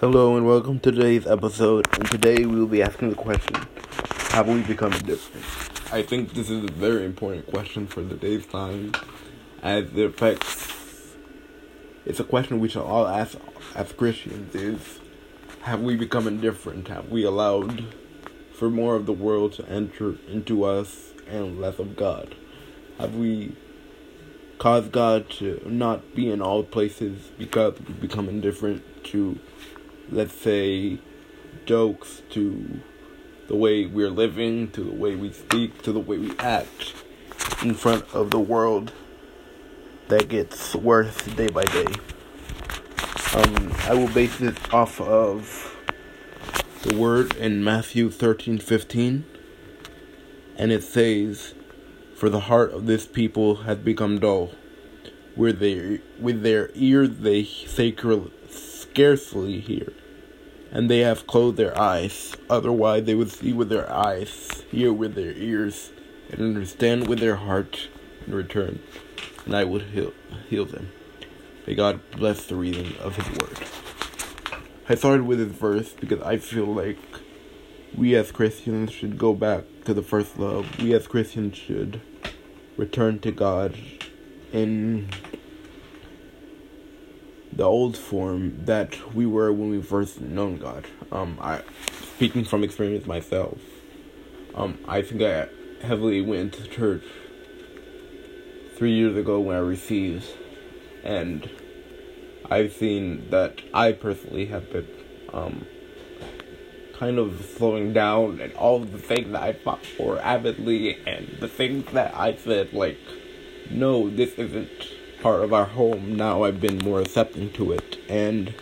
Hello and welcome to today's episode. And today we will be asking the question Have we become different? I think this is a very important question for today's time as it affects. It's a question we should all ask as Christians is Have we become indifferent? Have we allowed for more of the world to enter into us and less of God? Have we caused God to not be in all places because we become indifferent to let's say, jokes to the way we're living, to the way we speak, to the way we act in front of the world that gets worse day by day. Um, I will base this off of the word in Matthew thirteen fifteen, and it says, "For the heart of this people has become dull, where they with their ears they sacred, scarcely hear, and they have closed their eyes. Otherwise, they would see with their eyes, hear with their ears, and understand with their heart in return, and I would heal, heal them. May God bless the reading of His Word. I started with this verse because I feel like we as Christians should go back to the first love. We as Christians should return to God in the old form that we were when we first known God. Um, I speaking from experience myself. Um, I think I heavily went to church three years ago when I received, and I've seen that I personally have been um, kind of slowing down and all the things that I fought for avidly and the things that I said like, no, this isn't part of our home now I've been more accepting to it and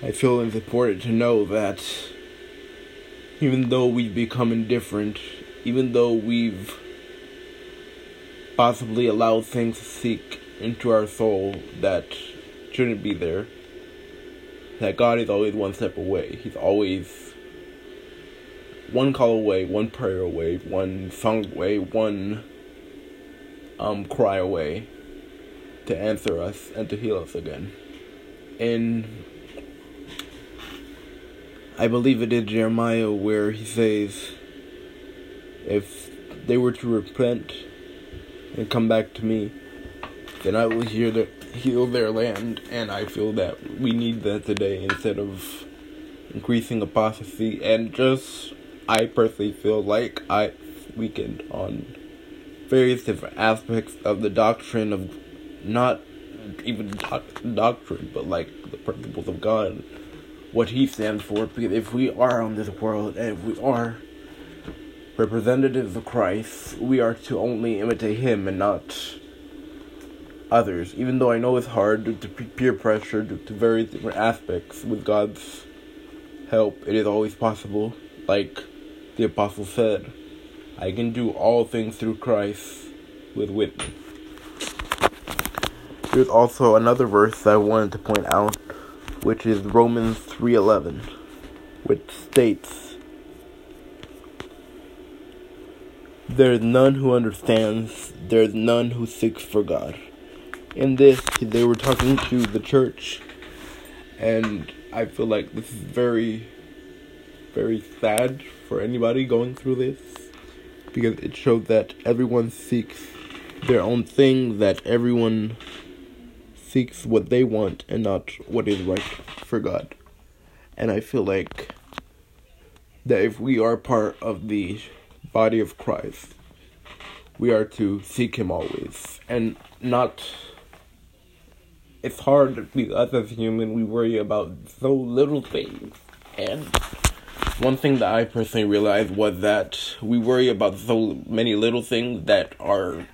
I feel it's important to know that even though we've become indifferent, even though we've possibly allowed things to seek into our soul that shouldn't be there, that God is always one step away. He's always one call away, one prayer away, one song away, one um, cry away to answer us and to heal us again. And I believe it is Jeremiah where he says, If they were to repent and come back to me, then I will hear the, heal their land. And I feel that we need that today instead of increasing apostasy. And just, I personally feel like I weakened on various different aspects of the doctrine of not even doc- doctrine, but like the principles of God, what He stands for. Because if we are on this world and if we are representatives of Christ, we are to only imitate Him and not others. Even though I know it's hard due to peer pressure, due to various different aspects, with God's help, it is always possible. Like the apostle said, I can do all things through Christ with me. There's also another verse I wanted to point out, which is Romans 3:11, which states, "There's none who understands, there's none who seeks for God." In this, they were talking to the church, and I feel like this is very, very sad for anybody going through this, because it showed that everyone seeks their own thing, that everyone seeks what they want and not what is right for God. And I feel like that if we are part of the body of Christ, we are to seek Him always and not. It's hard because as human we worry about so little things. And one thing that I personally realized was that we worry about so many little things that are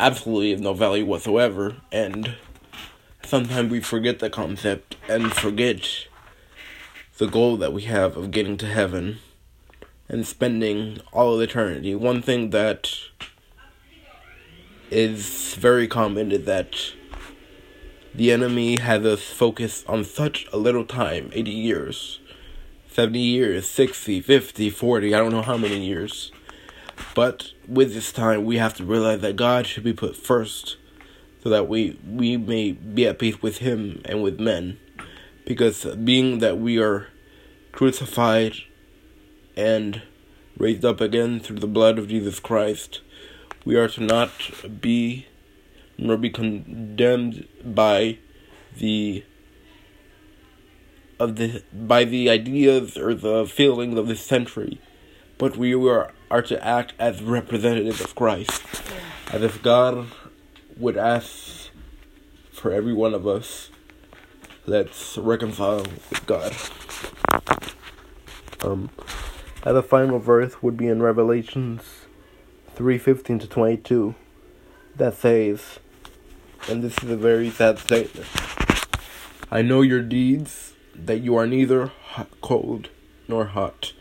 absolutely of no value whatsoever, and sometimes we forget the concept and forget the goal that we have of getting to heaven and spending all of eternity. One thing that is very common is that the enemy has us focus on such a little time 80 years, 70 years, 60, 50, 40, I don't know how many years but with this time, we have to realize that God should be put first so that we, we may be at peace with Him and with men. Because being that we are crucified and raised up again through the blood of Jesus Christ, we are to not be nor be condemned by the of the by the ideas or the feelings of this century, but we are, are to act as representatives of Christ, as if God would ask for every one of us, let's reconcile with God. Um, as the final verse would be in Revelations three fifteen to twenty two, that says, and this is a very sad statement. I know your deeds that you are neither hot, cold nor hot.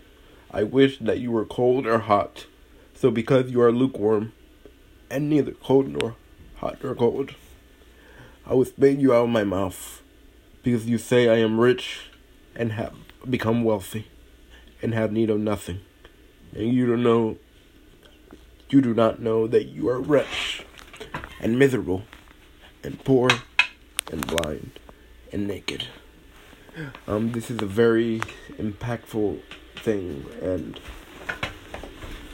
I wish that you were cold or hot. So because you are lukewarm, and neither cold nor hot nor cold, I will spit you out of my mouth, because you say I am rich and have become wealthy, and have need of nothing, and you don't know, you do not know that you are wretched and miserable, and poor, and blind, and naked. Um, this is a very impactful thing, and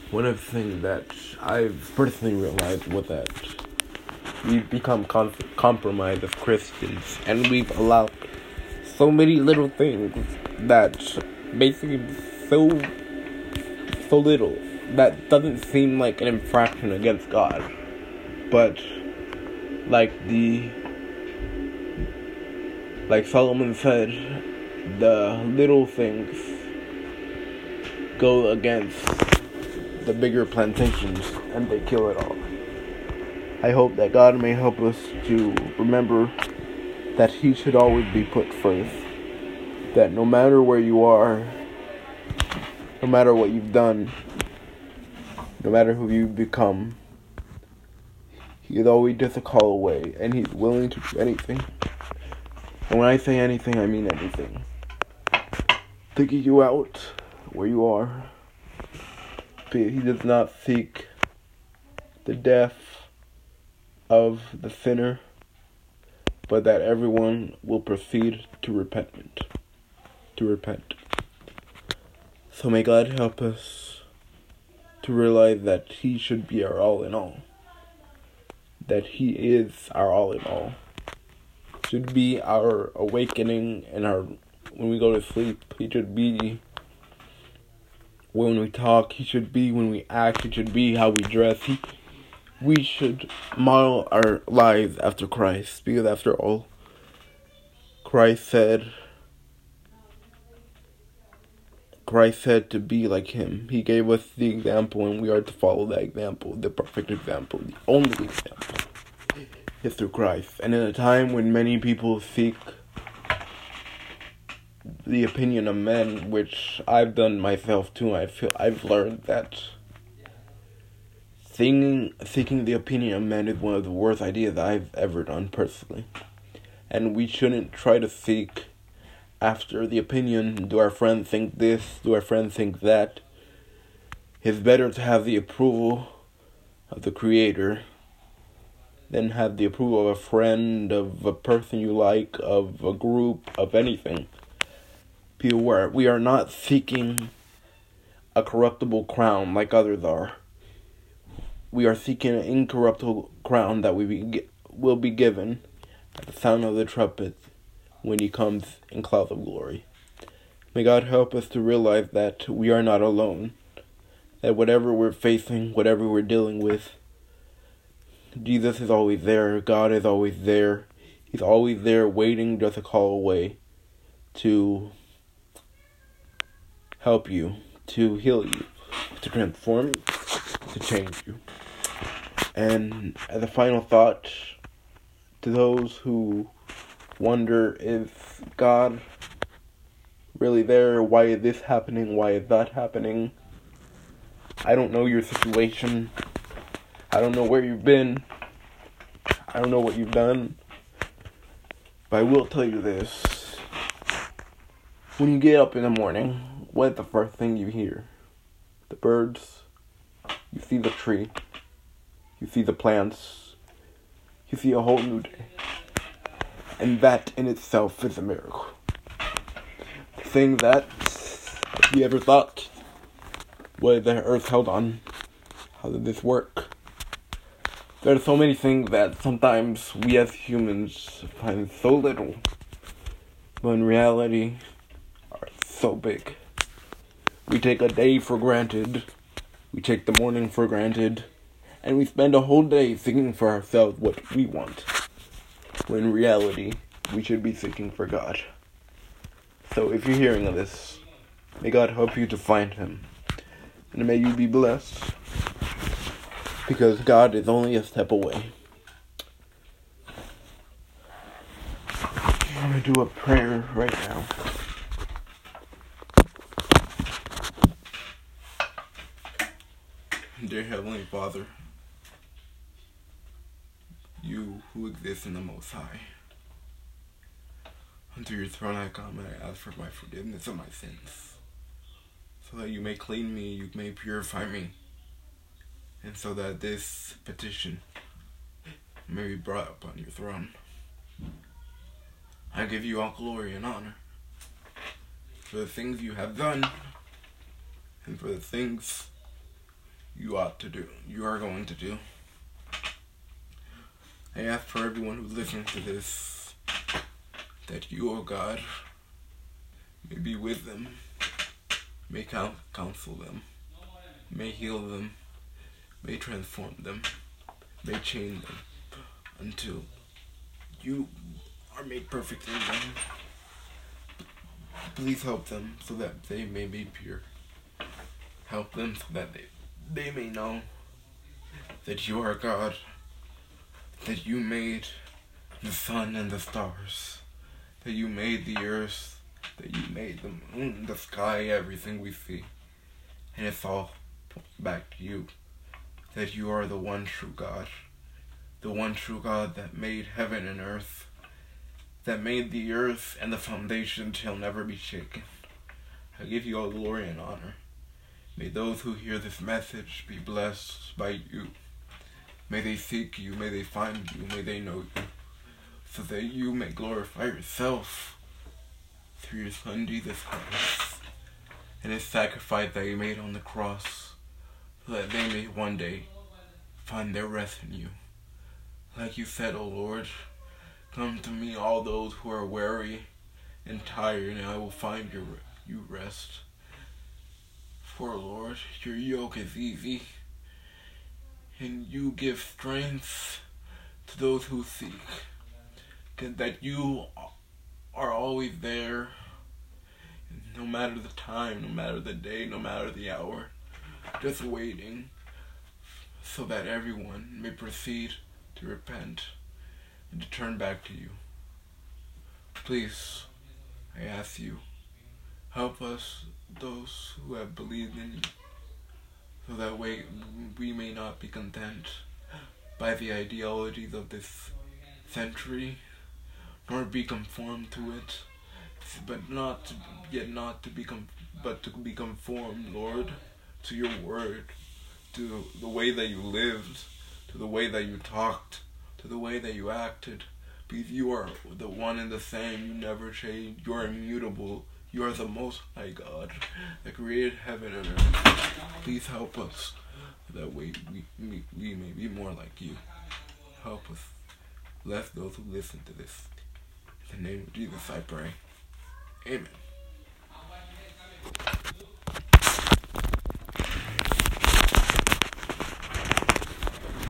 one of the things that I've personally realized was that we've become compromised as Christians, and we've allowed so many little things that basically so so little that doesn't seem like an infraction against God, but like the like Solomon said, the little things go against the bigger plantations and they kill it all. I hope that God may help us to remember that He should always be put first. That no matter where you are, no matter what you've done, no matter who you've become, He is always just a call away and He's willing to do anything. And when I say anything, I mean anything. Taking you out where you are. He does not seek the death of the sinner, but that everyone will proceed to repentment. To repent. So may God help us to realize that He should be our all in all. That He is our all in all should be our awakening and our when we go to sleep. He should be when we talk. He should be when we act. He should be how we dress. He, we should model our lives after Christ because after all, Christ said. Christ said to be like him. He gave us the example, and we are to follow that example, the perfect example, the only example is through Christ. And in a time when many people seek the opinion of men, which I've done myself too, I feel I've learned that seeking seeking the opinion of men is one of the worst ideas I've ever done personally. And we shouldn't try to seek after the opinion, do our friends think this, do our friends think that? It's better to have the approval of the creator than have the approval of a friend, of a person you like, of a group, of anything. People where we are not seeking a corruptible crown like others are. We are seeking an incorruptible crown that we be, will be given at the sound of the trumpet when he comes in clouds of glory. May God help us to realize that we are not alone. That whatever we're facing, whatever we're dealing with, Jesus is always there. God is always there. He's always there waiting just a call away to help you, to heal you, to transform you, to change you. And as a final thought, to those who wonder if God really there? Why is this happening? Why is that happening? I don't know your situation. I don't know where you've been. I don't know what you've done. But I will tell you this. When you get up in the morning, what the first thing you hear? The birds. You see the tree. You see the plants. You see a whole new day. And that in itself is a miracle. The thing that you ever thought what the earth held on, how did this work? There are so many things that sometimes we as humans find so little, but in reality so big. We take a day for granted, we take the morning for granted, and we spend a whole day thinking for ourselves what we want. When in reality, we should be seeking for God. So if you're hearing this, may God help you to find Him. And may you be blessed. Because God is only a step away. I'm to do a prayer right now. Dear Heavenly Father, you who exist in the Most High, unto your throne I come and I ask for my forgiveness of my sins, so that you may clean me, you may purify me, and so that this petition may be brought upon your throne. I give you all glory and honor for the things you have done and for the things you ought to do, you are going to do. I ask for everyone who listens to this that you, O oh God, may be with them, may counsel them, may heal them, may transform them, may change them until you are made perfect in them. Please help them so that they may be pure. Help them so that they, they may know that you are God, that you made the sun and the stars that you made the earth, that you made the moon, the sky, everything we see. And it's all back to you. That you are the one true God. The one true God that made heaven and earth. That made the earth and the foundation shall never be shaken. I give you all glory and honor. May those who hear this message be blessed by you. May they seek you, may they find you, may they know you so that you may glorify yourself through your Son Jesus Christ and his sacrifice that he made on the cross, so that they may one day find their rest in you. Like you said, O oh Lord, come to me all those who are weary and tired, and I will find your, you rest. For, Lord, your yoke is easy, and you give strength to those who seek that you are always there, no matter the time, no matter the day, no matter the hour, just waiting so that everyone may proceed to repent and to turn back to you. Please, I ask you, help us, those who have believed in you, so that way we may not be content by the ideologies of this century nor be conformed to it, but not to, yet not to be com- but to be conformed, Lord, to your word, to the way that you lived, to the way that you talked, to the way that you acted. Because you are the one and the same, you never change, you are immutable. You are the most high God that created heaven and earth. Please help us that way we, we, we may be more like you. Help us. Bless those who listen to this. In the name of Jesus, I pray. Amen.